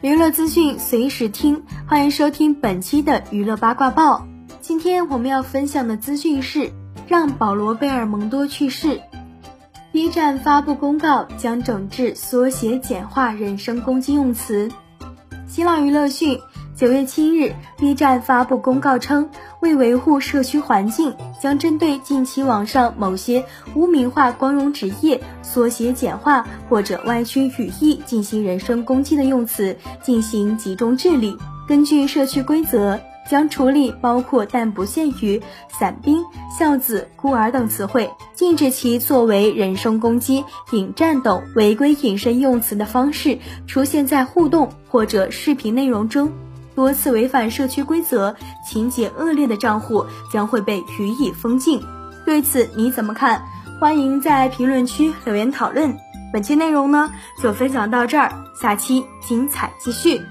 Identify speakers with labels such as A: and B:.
A: 娱乐资讯随时听，欢迎收听本期的娱乐八卦报。今天我们要分享的资讯是，让保罗·贝尔蒙多去世。B 站发布公告，将整治缩写简化人身攻击用词。新浪娱乐讯。九月七日，B 站发布公告称，为维护社区环境，将针对近期网上某些污名化光荣职业、缩写简化或者歪曲语义进行人身攻击的用词进行集中治理。根据社区规则，将处理包括但不限于“伞兵”“孝子”“孤儿”等词汇，禁止其作为人身攻击、引战等违规引申用词的方式出现在互动或者视频内容中。多次违反社区规则、情节恶劣的账户将会被予以封禁。对此你怎么看？欢迎在评论区留言讨论。本期内容呢就分享到这儿，下期精彩继续。